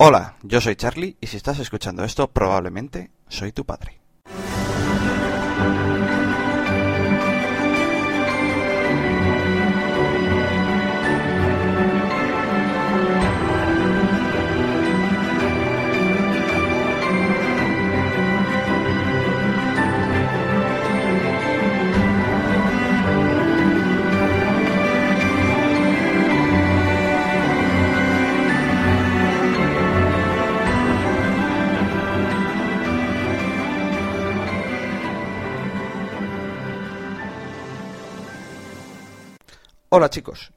Hola, yo soy Charlie y si estás escuchando esto, probablemente soy tu padre. Hola chicos.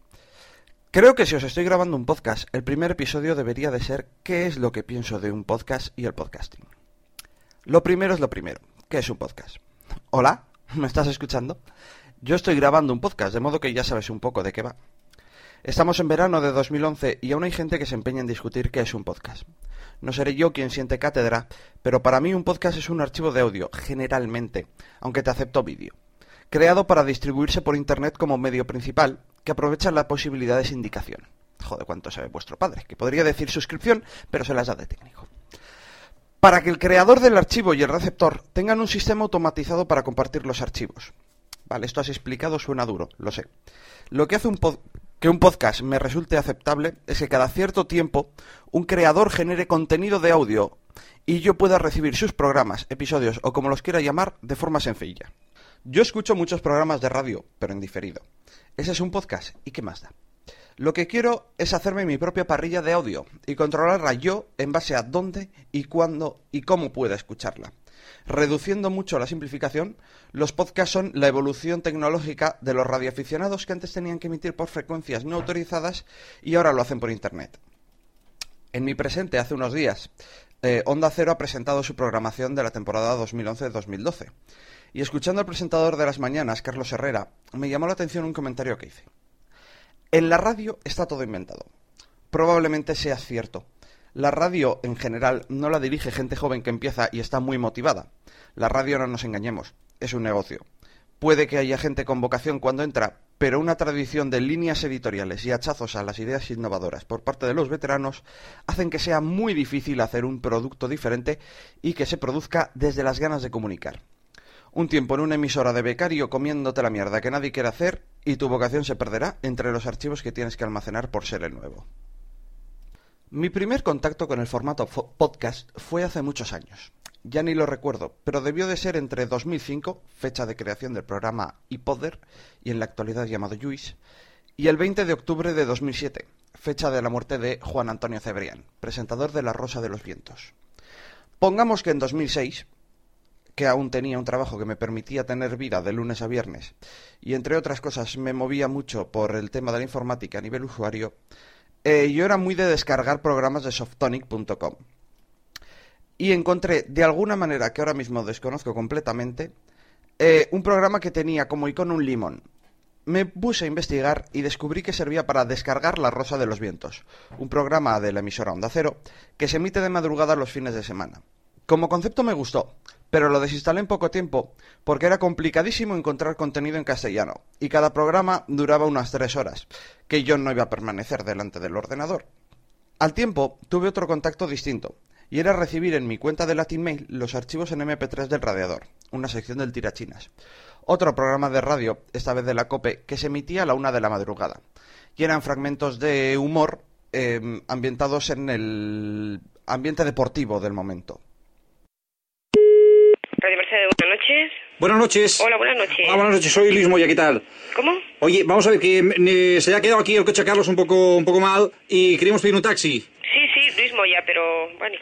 Creo que si os estoy grabando un podcast, el primer episodio debería de ser qué es lo que pienso de un podcast y el podcasting. Lo primero es lo primero. ¿Qué es un podcast? Hola, ¿me estás escuchando? Yo estoy grabando un podcast, de modo que ya sabes un poco de qué va. Estamos en verano de 2011 y aún hay gente que se empeña en discutir qué es un podcast. No seré yo quien siente cátedra, pero para mí un podcast es un archivo de audio, generalmente, aunque te acepto vídeo creado para distribuirse por Internet como medio principal, que aprovecha la posibilidad de sindicación. Joder, cuánto sabe vuestro padre, que podría decir suscripción, pero se las da de técnico. Para que el creador del archivo y el receptor tengan un sistema automatizado para compartir los archivos. Vale, esto has explicado suena duro, lo sé. Lo que hace un que un podcast me resulte aceptable es que cada cierto tiempo un creador genere contenido de audio y yo pueda recibir sus programas, episodios o como los quiera llamar de forma sencilla. Yo escucho muchos programas de radio, pero en diferido. Ese es un podcast, ¿y qué más da? Lo que quiero es hacerme mi propia parrilla de audio y controlarla yo en base a dónde y cuándo y cómo pueda escucharla. Reduciendo mucho la simplificación, los podcasts son la evolución tecnológica de los radioaficionados que antes tenían que emitir por frecuencias no autorizadas y ahora lo hacen por Internet. En mi presente, hace unos días, eh, Onda Cero ha presentado su programación de la temporada 2011-2012 y escuchando al presentador de las mañanas, Carlos Herrera, me llamó la atención un comentario que hice. En la radio está todo inventado. Probablemente sea cierto. La radio, en general, no la dirige gente joven que empieza y está muy motivada. La radio, no nos engañemos, es un negocio. Puede que haya gente con vocación cuando entra, pero una tradición de líneas editoriales y hachazos a las ideas innovadoras por parte de los veteranos hacen que sea muy difícil hacer un producto diferente y que se produzca desde las ganas de comunicar un tiempo en una emisora de becario comiéndote la mierda que nadie quiere hacer y tu vocación se perderá entre los archivos que tienes que almacenar por ser el nuevo. Mi primer contacto con el formato podcast fue hace muchos años. Ya ni lo recuerdo, pero debió de ser entre 2005, fecha de creación del programa iPodder, y en la actualidad llamado Juice, y el 20 de octubre de 2007, fecha de la muerte de Juan Antonio Cebrián, presentador de La Rosa de los Vientos. Pongamos que en 2006, que aún tenía un trabajo que me permitía tener vida de lunes a viernes y entre otras cosas me movía mucho por el tema de la informática a nivel usuario, eh, yo era muy de descargar programas de softonic.com. Y encontré de alguna manera que ahora mismo desconozco completamente eh, un programa que tenía como icono un limón. Me puse a investigar y descubrí que servía para descargar La Rosa de los Vientos, un programa de la emisora Onda Cero que se emite de madrugada los fines de semana. Como concepto me gustó, pero lo desinstalé en poco tiempo porque era complicadísimo encontrar contenido en castellano y cada programa duraba unas tres horas, que yo no iba a permanecer delante del ordenador. Al tiempo tuve otro contacto distinto, y era recibir en mi cuenta de Latin Mail los archivos en MP3 del radiador, una sección del tirachinas. Otro programa de radio, esta vez de la COPE, que se emitía a la una de la madrugada. Y eran fragmentos de humor eh, ambientados en el ambiente deportivo del momento. buenas noches. Buenas noches. Hola, buenas noches. Hola, buenas noches. Soy Luis Moya, ¿qué tal? ¿Cómo? Oye, vamos a ver que se ha quedado aquí el coche Carlos un poco, un poco mal y queríamos pedir un taxi. Sí, sí, Luis Moya, pero bueno,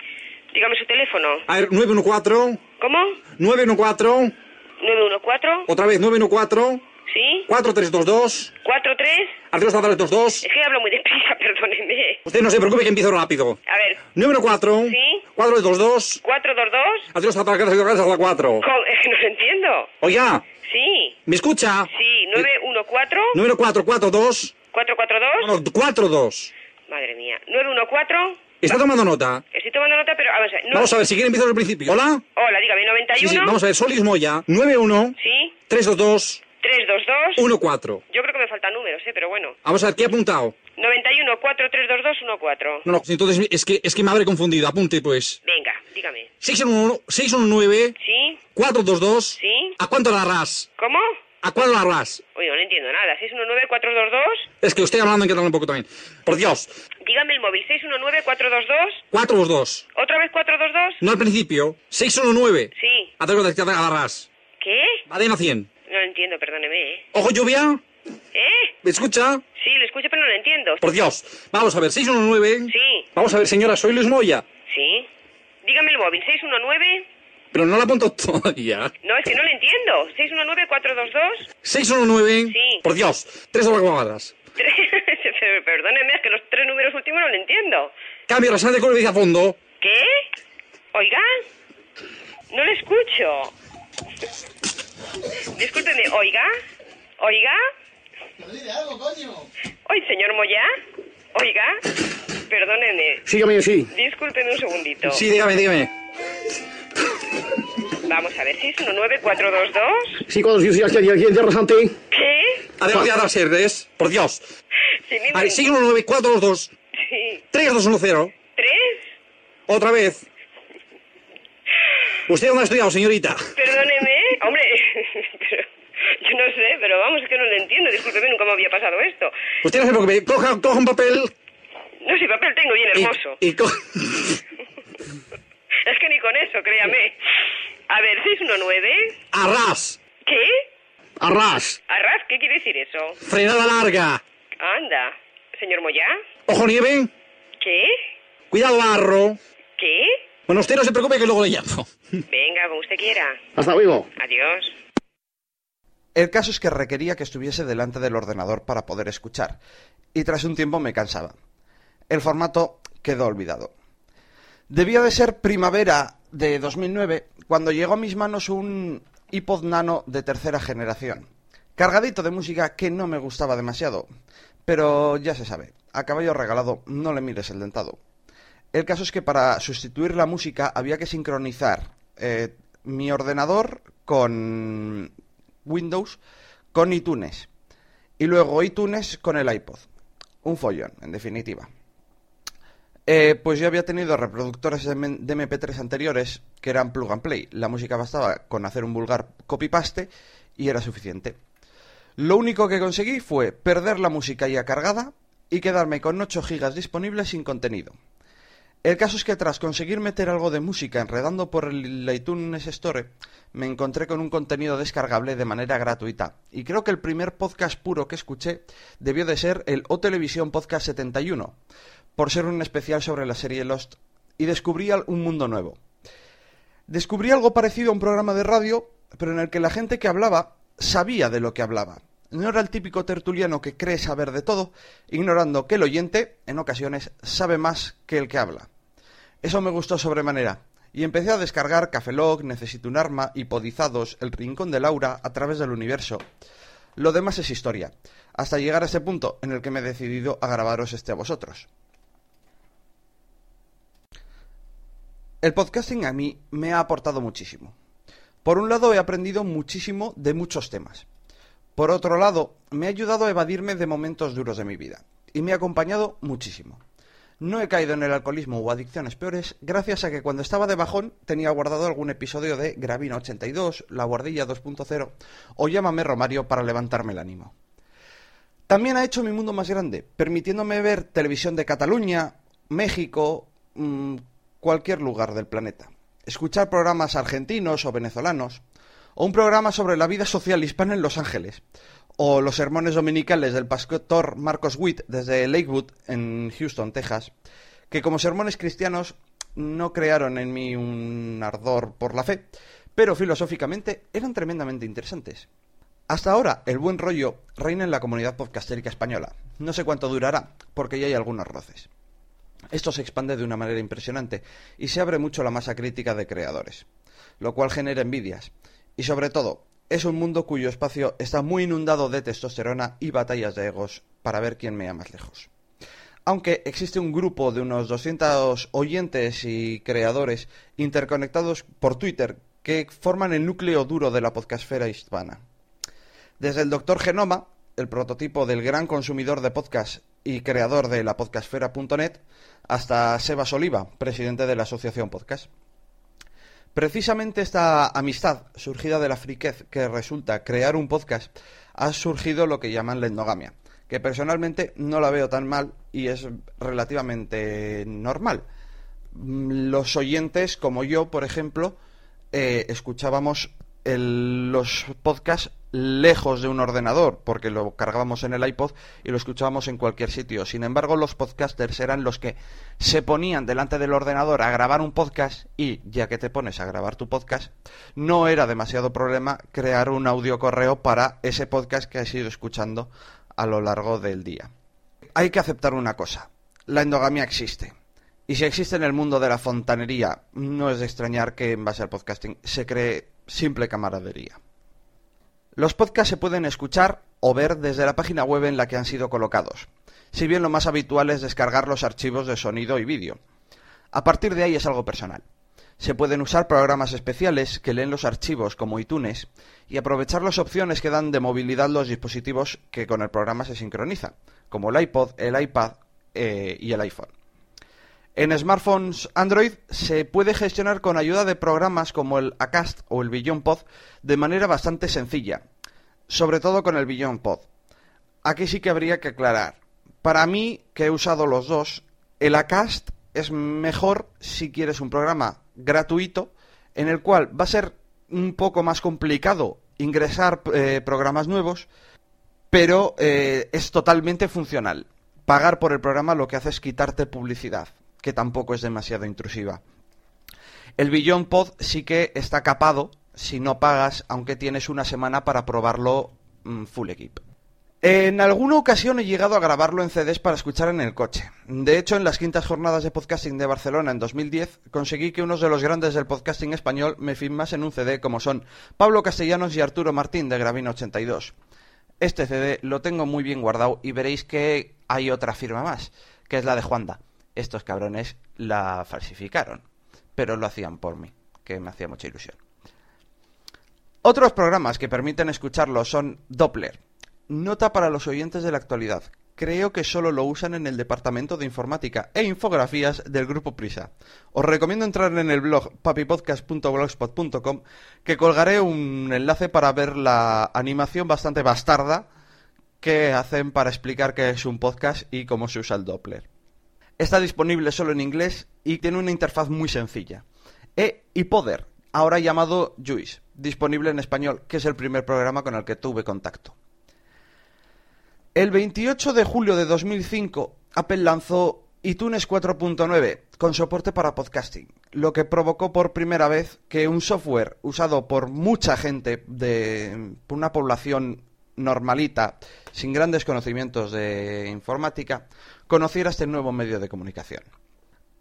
dígame su teléfono. A ver, 914. ¿Cómo? 914. 914. Otra vez, 914. ¿Sí? 4322. 43. Adiós, Natales 22. Es que hablo muy deprisa, perdóneme. Usted no se preocupe que empiezo rápido. A ver. 914. ¿Sí? 422. 422. Adiós, Natales a la 4. Es que no lo entiendo. Oiga. Sí. ¿Me escucha? Sí, 914. 9442. 442. No, no, 42. Madre mía. 914. ¿Está tomando nota? Estoy tomando nota, pero a ver, no... Vamos a ver, si quiere empiezo desde el principio. ¿Hola? Hola, dígame, 91. Sí, sí, vamos a ver, Solis Moya, 91. Sí. 322. 322. 14. Yo creo que me faltan números, ¿eh? Pero bueno. Vamos a ver, ¿qué ha apuntado? 91 614-322-14. No, no, entonces es que, es que me habré confundido. Apunte, pues. Venga, dígame. 619, 619 ¿Sí? 422. ¿Sí? ¿A cuánto la ras? ¿Cómo? ¿A cuál la ras? Oye, no le entiendo nada. ¿619-422? Es que estoy hablando en catalán un poco también. Por Dios. Dígame el móvil. ¿619-422? 422. ¿Otra vez 422? No al principio. 619. Sí. A través de la ras. ¿Qué? Badena 100. No lo entiendo, perdóneme, ¿eh? Ojo lluvia. ¿Eh? ¿Me escucha? Sí, le escucho, pero no lo entiendo. Por Dios. Vamos a ver, 619. Sí. Vamos a ver, señora, soy Luis Moya. Sí. Dígame el móvil. ¿619? Pero no la apunto todavía. No, es que no le entiendo. ¿619-422? 619. Sí. Por Dios. Tres horas cuadradas. Perdóneme, es que los tres números últimos no lo entiendo. Cambio rasante con el a fondo. ¿Qué? Oiga, no le escucho. Discúlpeme, oiga, oiga. Oye, señor Moya, oiga, perdóneme. Sígame, sí. Discúlpeme un segundito. Sí, dígame, dígame. Vamos a ver, 619-422. Sí, cuando sí, sí, aquí, aquí, aquí, rasante. ¿Qué? Además de ahora serles. Por Dios. Sí, ni A ver, me- 619 422 Sí. 3210. ¿Tres? Otra vez. ¿Usted dónde ha estudiado, señorita? Pero yo no sé, pero vamos, es que no lo entiendo. Discúlpeme, nunca me había pasado esto. Usted no se preocupe. Coja, coja un papel. No, si papel tengo bien y- hermoso. Y, co- Es que ni con eso, créame. A ver, 619. Arras. ¿Qué? Arras. ¿Arras? ¿Qué quiere decir eso? Frenada larga. Anda. ¿Señor Moya? Ojo nieve. ¿Qué? Cuidado barro. ¿Qué? Bueno, usted no se preocupe que luego le llamo. Venga, como usted quiera. Hasta luego. Adiós. El caso es que requería que estuviese delante del ordenador para poder escuchar, y tras un tiempo me cansaba. El formato quedó olvidado. Debía de ser primavera de 2009 cuando llegó a mis manos un iPod Nano de tercera generación, cargadito de música que no me gustaba demasiado, pero ya se sabe, a caballo regalado no le mires el dentado. El caso es que para sustituir la música había que sincronizar eh, mi ordenador con Windows con iTunes y luego iTunes con el iPod. Un follón, en definitiva. Eh, pues yo había tenido reproductores de M- de MP3 anteriores que eran plug and play. La música bastaba con hacer un vulgar copy-paste y era suficiente. Lo único que conseguí fue perder la música ya cargada y quedarme con 8 gigas disponibles sin contenido. El caso es que tras conseguir meter algo de música enredando por el iTunes Store, me encontré con un contenido descargable de manera gratuita. Y creo que el primer podcast puro que escuché debió de ser el O Televisión Podcast 71, por ser un especial sobre la serie Lost, y descubrí un mundo nuevo. Descubrí algo parecido a un programa de radio, pero en el que la gente que hablaba sabía de lo que hablaba. No era el típico tertuliano que cree saber de todo, ignorando que el oyente, en ocasiones, sabe más que el que habla. Eso me gustó sobremanera, y empecé a descargar Cafelog, Necesito un arma, Hipodizados, El Rincón de Laura a través del universo. Lo demás es historia, hasta llegar a este punto en el que me he decidido a grabaros este a vosotros. El podcasting a mí me ha aportado muchísimo. Por un lado he aprendido muchísimo de muchos temas. Por otro lado, me ha ayudado a evadirme de momentos duros de mi vida. Y me ha acompañado muchísimo. No he caído en el alcoholismo o adicciones peores gracias a que cuando estaba de bajón tenía guardado algún episodio de Gravina 82, La Guardilla 2.0 o Llámame Romario para levantarme el ánimo. También ha hecho mi mundo más grande, permitiéndome ver televisión de Cataluña, México, mm, cualquier lugar del planeta. Escuchar programas argentinos o venezolanos, o un programa sobre la vida social hispana en Los Ángeles, o los sermones dominicales del pastor Marcos Witt desde Lakewood, en Houston, Texas, que como sermones cristianos no crearon en mí un ardor por la fe, pero filosóficamente eran tremendamente interesantes. Hasta ahora, el buen rollo reina en la comunidad podcastérica española. No sé cuánto durará, porque ya hay algunos roces. Esto se expande de una manera impresionante y se abre mucho la masa crítica de creadores, lo cual genera envidias. Y sobre todo, es un mundo cuyo espacio está muy inundado de testosterona y batallas de egos para ver quién mea más lejos. Aunque existe un grupo de unos 200 oyentes y creadores interconectados por Twitter que forman el núcleo duro de la podcastfera hispana. Desde el Doctor Genoma, el prototipo del gran consumidor de podcast y creador de la podcastfera.net, hasta Sebas Oliva, presidente de la Asociación Podcast. Precisamente esta amistad surgida de la friquez que resulta crear un podcast ha surgido lo que llaman la endogamia, que personalmente no la veo tan mal y es relativamente normal. Mm, Los oyentes, como yo, por ejemplo, eh, escuchábamos los podcasts lejos de un ordenador, porque lo cargábamos en el iPod y lo escuchábamos en cualquier sitio. Sin embargo, los podcasters eran los que se ponían delante del ordenador a grabar un podcast y, ya que te pones a grabar tu podcast, no era demasiado problema crear un audio correo para ese podcast que has ido escuchando a lo largo del día. Hay que aceptar una cosa, la endogamia existe. Y si existe en el mundo de la fontanería, no es de extrañar que en base al podcasting se cree simple camaradería. Los podcasts se pueden escuchar o ver desde la página web en la que han sido colocados, si bien lo más habitual es descargar los archivos de sonido y vídeo. A partir de ahí es algo personal. Se pueden usar programas especiales que leen los archivos como iTunes y aprovechar las opciones que dan de movilidad los dispositivos que con el programa se sincronizan, como el iPod, el iPad eh, y el iPhone. En smartphones Android se puede gestionar con ayuda de programas como el Acast o el Beyond Pod de manera bastante sencilla, sobre todo con el Beyond Pod. Aquí sí que habría que aclarar. Para mí, que he usado los dos, el Acast es mejor si quieres un programa gratuito en el cual va a ser un poco más complicado ingresar eh, programas nuevos, pero eh, es totalmente funcional. Pagar por el programa lo que hace es quitarte publicidad, que tampoco es demasiado intrusiva. El Beyond Pod sí que está capado si no pagas, aunque tienes una semana para probarlo mm, full equip. En alguna ocasión he llegado a grabarlo en CDs para escuchar en el coche. De hecho, en las quintas jornadas de podcasting de Barcelona en 2010, conseguí que unos de los grandes del podcasting español me firmasen un CD como son Pablo Castellanos y Arturo Martín de Gravina 82. Este CD lo tengo muy bien guardado y veréis que hay otra firma más, que es la de Juanda. Estos cabrones la falsificaron, pero lo hacían por mí, que me hacía mucha ilusión. Otros programas que permiten escucharlo son Doppler. Nota para los oyentes de la actualidad. Creo que solo lo usan en el departamento de informática e infografías del grupo Prisa. Os recomiendo entrar en el blog papipodcast.blogspot.com que colgaré un enlace para ver la animación bastante bastarda que hacen para explicar qué es un podcast y cómo se usa el Doppler. Está disponible solo en inglés y tiene una interfaz muy sencilla. E iPoder, ahora llamado Juice, disponible en español, que es el primer programa con el que tuve contacto. El 28 de julio de 2005, Apple lanzó iTunes 4.9 con soporte para podcasting, lo que provocó por primera vez que un software usado por mucha gente de una población normalita, sin grandes conocimientos de informática, conociera este nuevo medio de comunicación.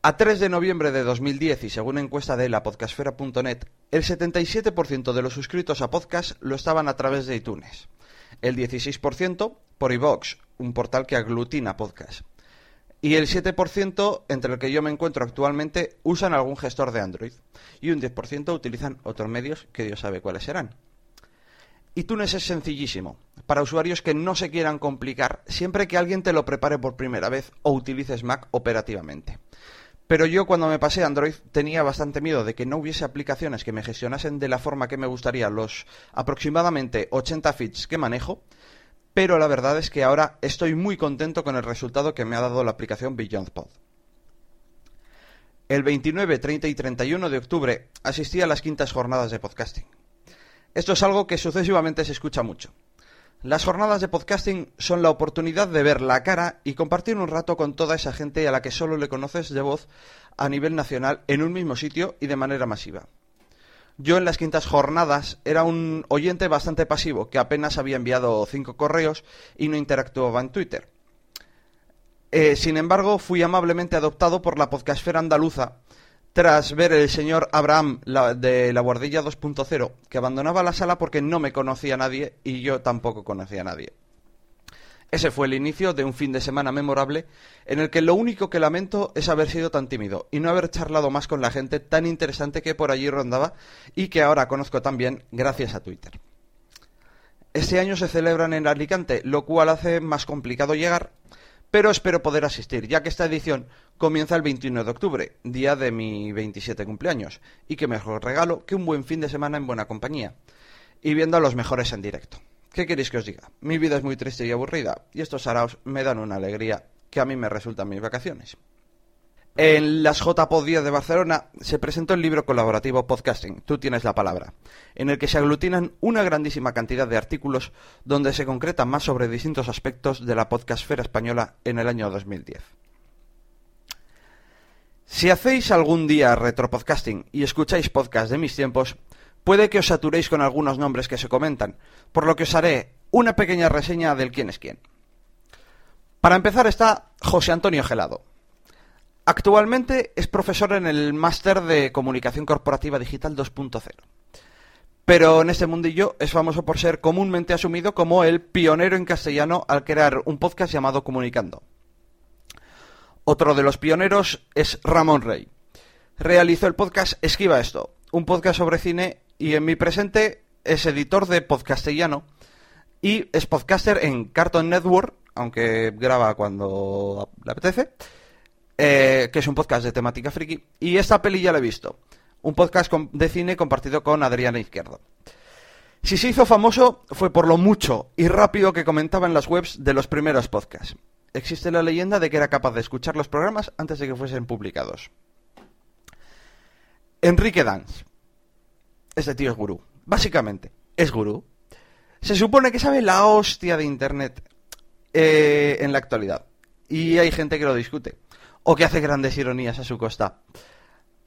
A 3 de noviembre de 2010 y según encuesta de la podcastfera.net, el 77% de los suscritos a podcast lo estaban a través de iTunes, el 16% por iVoox, un portal que aglutina podcast, y el 7% entre el que yo me encuentro actualmente usan algún gestor de Android y un 10% utilizan otros medios que Dios sabe cuáles serán. iTunes es sencillísimo, para usuarios que no se quieran complicar siempre que alguien te lo prepare por primera vez o utilices Mac operativamente. Pero yo cuando me pasé Android tenía bastante miedo de que no hubiese aplicaciones que me gestionasen de la forma que me gustaría los aproximadamente 80 feeds que manejo, pero la verdad es que ahora estoy muy contento con el resultado que me ha dado la aplicación BeyondPod. El 29, 30 y 31 de octubre asistí a las quintas jornadas de podcasting. Esto es algo que sucesivamente se escucha mucho. Las jornadas de podcasting son la oportunidad de ver la cara y compartir un rato con toda esa gente a la que solo le conoces de voz a nivel nacional en un mismo sitio y de manera masiva. Yo en las quintas jornadas era un oyente bastante pasivo que apenas había enviado cinco correos y no interactuaba en Twitter. Eh, sin embargo, fui amablemente adoptado por la podcastfera andaluza tras ver el señor Abraham de la Guardilla 2.0, que abandonaba la sala porque no me conocía nadie y yo tampoco conocía a nadie. Ese fue el inicio de un fin de semana memorable en el que lo único que lamento es haber sido tan tímido y no haber charlado más con la gente tan interesante que por allí rondaba y que ahora conozco también gracias a Twitter. Este año se celebran en Alicante, lo cual hace más complicado llegar, pero espero poder asistir, ya que esta edición comienza el 21 de octubre, día de mi 27 cumpleaños, y qué mejor regalo que un buen fin de semana en buena compañía, y viendo a los mejores en directo. ¿Qué queréis que os diga? Mi vida es muy triste y aburrida, y estos saraos me dan una alegría que a mí me resultan mis vacaciones. En las JPod 10 de Barcelona se presentó el libro colaborativo Podcasting, Tú tienes la palabra, en el que se aglutinan una grandísima cantidad de artículos donde se concretan más sobre distintos aspectos de la podcastfera española en el año 2010. Si hacéis algún día retropodcasting y escucháis podcasts de mis tiempos, puede que os saturéis con algunos nombres que se comentan, por lo que os haré una pequeña reseña del quién es quién. Para empezar está José Antonio Gelado, Actualmente es profesor en el máster de Comunicación Corporativa Digital 2.0. Pero en este mundillo es famoso por ser comúnmente asumido como el pionero en castellano al crear un podcast llamado Comunicando. Otro de los pioneros es Ramón Rey. Realizó el podcast Esquiva esto, un podcast sobre cine y en mi presente es editor de Podcastellano y es podcaster en Cartoon Network, aunque graba cuando le apetece eh, que es un podcast de temática friki. Y esta peli ya la he visto. Un podcast de cine compartido con Adriana Izquierdo. Si se hizo famoso fue por lo mucho y rápido que comentaba en las webs de los primeros podcasts. Existe la leyenda de que era capaz de escuchar los programas antes de que fuesen publicados. Enrique Dance. Este tío es gurú. Básicamente, es gurú. Se supone que sabe la hostia de Internet eh, en la actualidad. Y hay gente que lo discute o que hace grandes ironías a su costa.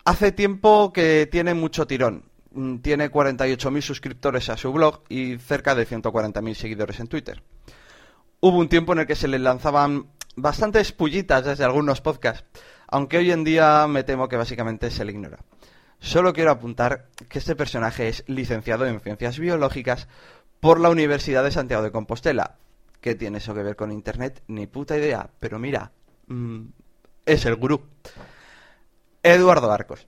Hace tiempo que tiene mucho tirón. Mm, tiene 48.000 suscriptores a su blog y cerca de 140.000 seguidores en Twitter. Hubo un tiempo en el que se le lanzaban bastantes pullitas desde algunos podcasts, aunque hoy en día me temo que básicamente se le ignora. Solo quiero apuntar que este personaje es licenciado en Ciencias Biológicas por la Universidad de Santiago de Compostela. ¿Qué tiene eso que ver con Internet? Ni puta idea, pero mira, mm, es el gurú. Eduardo Arcos.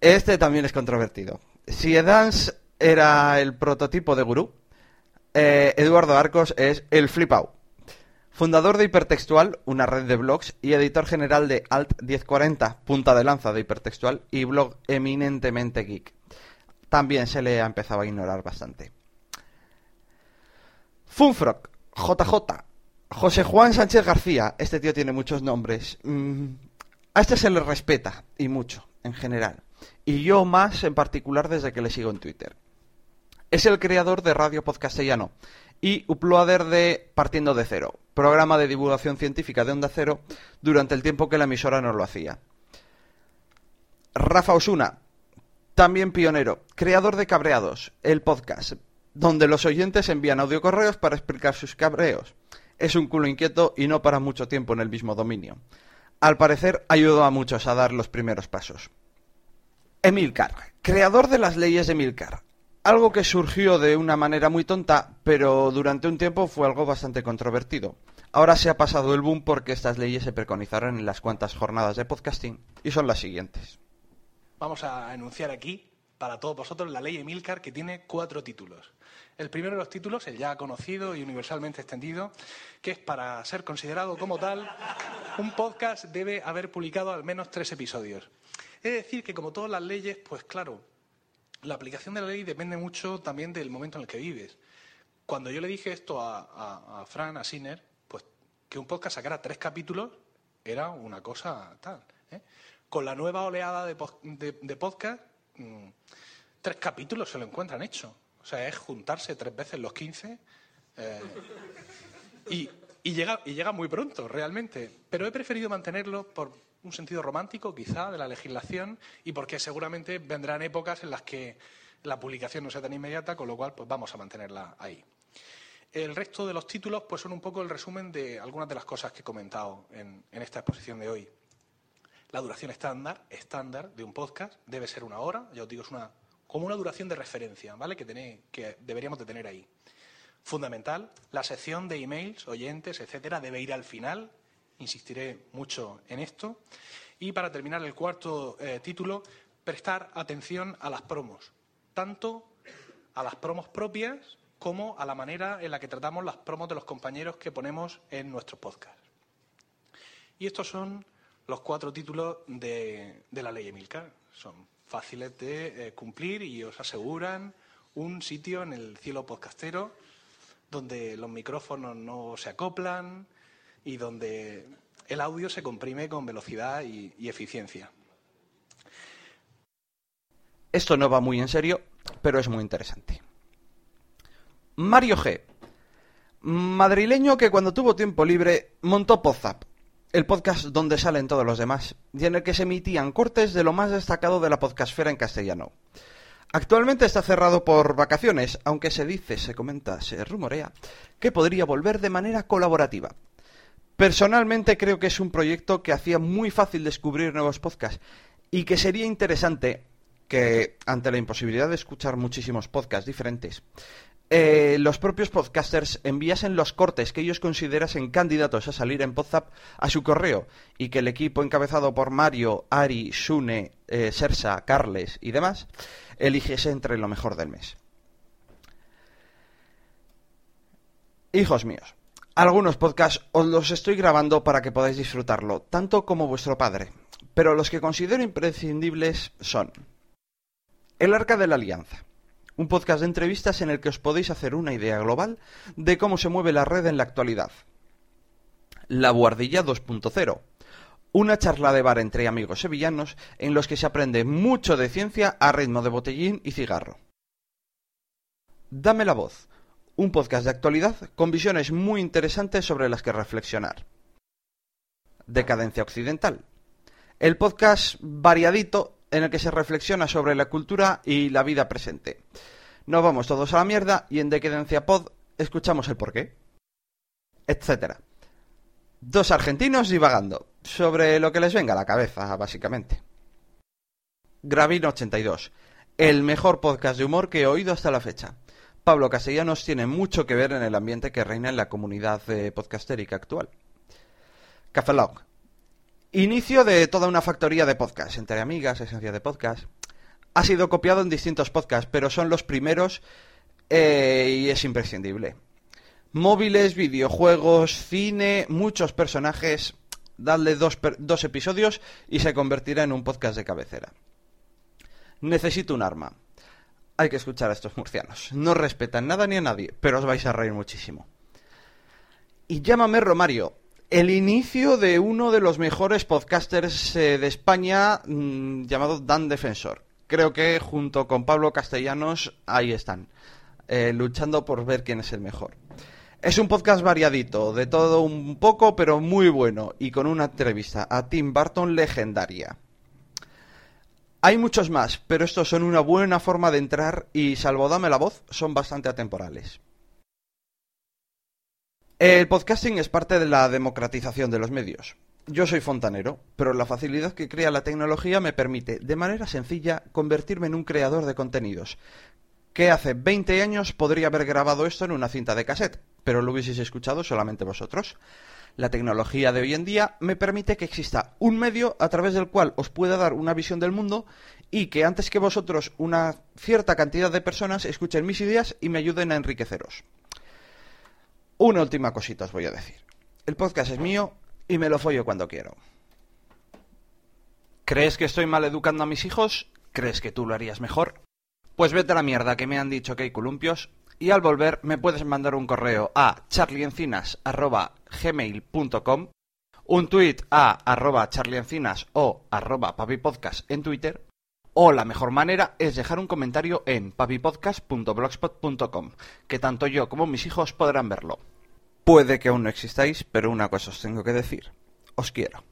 Este también es controvertido. Si Edans era el prototipo de gurú, eh, Eduardo Arcos es el flipao. Fundador de Hipertextual, una red de blogs, y editor general de Alt 1040, punta de lanza de Hipertextual, y blog eminentemente geek. También se le ha empezado a ignorar bastante. Funfrock, JJ, José Juan Sánchez García, este tío tiene muchos nombres. Mm, a este se le respeta, y mucho, en general. Y yo más en particular desde que le sigo en Twitter. Es el creador de Radio Podcastellano y uploader de Partiendo de Cero, programa de divulgación científica de Onda Cero durante el tiempo que la emisora no lo hacía. Rafa Osuna, también pionero, creador de Cabreados, el podcast, donde los oyentes envían audio correos para explicar sus cabreos es un culo inquieto y no para mucho tiempo en el mismo dominio. Al parecer ayudó a muchos a dar los primeros pasos. Emilcar, creador de las leyes de Emilcar. Algo que surgió de una manera muy tonta, pero durante un tiempo fue algo bastante controvertido. Ahora se ha pasado el boom porque estas leyes se preconizaron en las cuantas jornadas de podcasting y son las siguientes. Vamos a enunciar aquí, para todos vosotros, la ley Emilcar que tiene cuatro títulos. El primero de los títulos, el ya conocido y universalmente extendido, que es para ser considerado como tal, un podcast debe haber publicado al menos tres episodios. Es decir, que como todas las leyes, pues claro, la aplicación de la ley depende mucho también del momento en el que vives. Cuando yo le dije esto a, Fran, a Sinner, pues que un podcast sacara tres capítulos era una cosa tal. ¿eh? Con la nueva oleada de, podcast, mm, tres capítulos se lo encuentran hecho. O sea, es juntarse tres veces los 15 eh, y, llega, muy pronto, realmente. Pero he preferido mantenerlo por un sentido romántico, quizá, de la legislación y porque seguramente vendrán épocas en las que la publicación no sea tan inmediata, con lo cual pues vamos a mantenerla ahí. El resto de los títulos pues son un poco el resumen de algunas de las cosas que he comentado en, en esta exposición de hoy. La duración estándar, estándar de un podcast debe ser una hora, ya os digo, es una como una duración de referencia, ¿vale? Que, que deberíamos de tener ahí. Fundamental, la sección de emails, oyentes, etcétera, debe ir al final. Insistiré mucho en esto. Y para terminar el cuarto eh, título, prestar atención a las promos, tanto a las promos propias como a la manera en la que tratamos las promos de los compañeros que ponemos en nuestro podcast. Y estos son los cuatro títulos de, de la ley Emilcar. Son fáciles de eh, cumplir y os aseguran un sitio en el cielo podcastero donde los micrófonos no se acoplan y donde el audio se comprime con velocidad y, eficiencia. Esto no va muy en serio, pero es muy interesante. Mario G. Madrileño que cuando tuvo tiempo libre montó Podzap, el podcast donde salen todos los demás, y en el que se emitían cortes de lo más destacado de la podcastfera en castellano. Actualmente está cerrado por vacaciones, aunque se dice, se comenta, se rumorea, que podría volver de manera colaborativa. Personalmente creo que es un proyecto que hacía muy fácil descubrir nuevos podcasts y que sería interesante que, ante la imposibilidad de escuchar muchísimos podcasts diferentes, eh, los propios podcasters enviasen los cortes que ellos considerasen candidatos a salir en Podzap a su correo y que el equipo encabezado por Mario, Ari, Sune, eh, Sersa, Carles y demás eligiese entre lo mejor del mes. Hijos míos, algunos podcasts os los estoy grabando para que podáis disfrutarlo, tanto como vuestro padre, pero los que considero imprescindibles son El Arca de la Alianza, un podcast de entrevistas en el que os podéis hacer una idea global de cómo se mueve la red en la actualidad. La Guardilla 2.0, una charla de bar entre amigos sevillanos en los que se aprende mucho de ciencia a ritmo de botellín y cigarro. Dame la voz, un podcast de actualidad con visiones muy interesantes sobre las que reflexionar. Decadencia Occidental, el podcast variadito en el que se reflexiona sobre la cultura y la vida presente. Nos vamos todos a la mierda y en Decadencia Pod escuchamos el porqué. Etcétera. Dos argentinos divagando sobre lo que les venga a la cabeza, básicamente. Gravino 82, el mejor podcast de humor que he oído hasta la fecha. Pablo Castellanos tiene mucho que ver en el ambiente que reina en la comunidad eh, podcastérica actual. Café Log, Inicio de toda una factoría de podcast, entre amigas, esencia de podcast. Ha sido copiado en distintos podcasts, pero son los primeros eh, y es imprescindible. Móviles, videojuegos, cine, muchos personajes. Dadle dos, dos episodios y se convertirá en un podcast de cabecera. Necesito un arma. Hay que escuchar a estos murcianos. No respetan nada ni a nadie, pero os vais a reír muchísimo. Y llámame Romario, el inicio de uno de los mejores podcasters eh, de España mmm, llamado Dan Defensor. Creo que junto con Pablo Castellanos ahí están, eh, luchando por ver quién es el mejor. Es un podcast variadito, de todo un poco, pero muy bueno, y con una entrevista a Tim Burton legendaria. Hay muchos más, pero estos son una buena forma de entrar y, salvo dame la voz, son bastante atemporales. El podcasting es parte de la democratización de los medios. Yo soy fontanero, pero la facilidad que crea la tecnología me permite, de manera sencilla, convertirme en un creador de contenidos. Que hace 20 años podría haber grabado esto en una cinta de cassette, pero lo hubieseis escuchado solamente vosotros. La tecnología de hoy en día me permite que exista un medio a través del cual os pueda dar una visión del mundo y que antes que vosotros una cierta cantidad de personas escuchen mis ideas y me ayuden a enriqueceros. Una última cosita os voy a decir. El podcast es mío y me lo follo cuando quiero. ¿Crees que estoy mal educando a mis hijos? ¿Crees que tú lo harías mejor? Pues vete a la mierda que me han dicho que hay columpios y al volver me puedes mandar un correo a charliencinas.gmail.com un tweet a arroba charliencinas o arroba papipodcast en Twitter o la mejor manera es dejar un comentario en papipodcast.blogspot.com, que tanto yo como mis hijos podrán verlo. Puede que aún no existáis, pero una cosa os tengo que decir. Os quiero.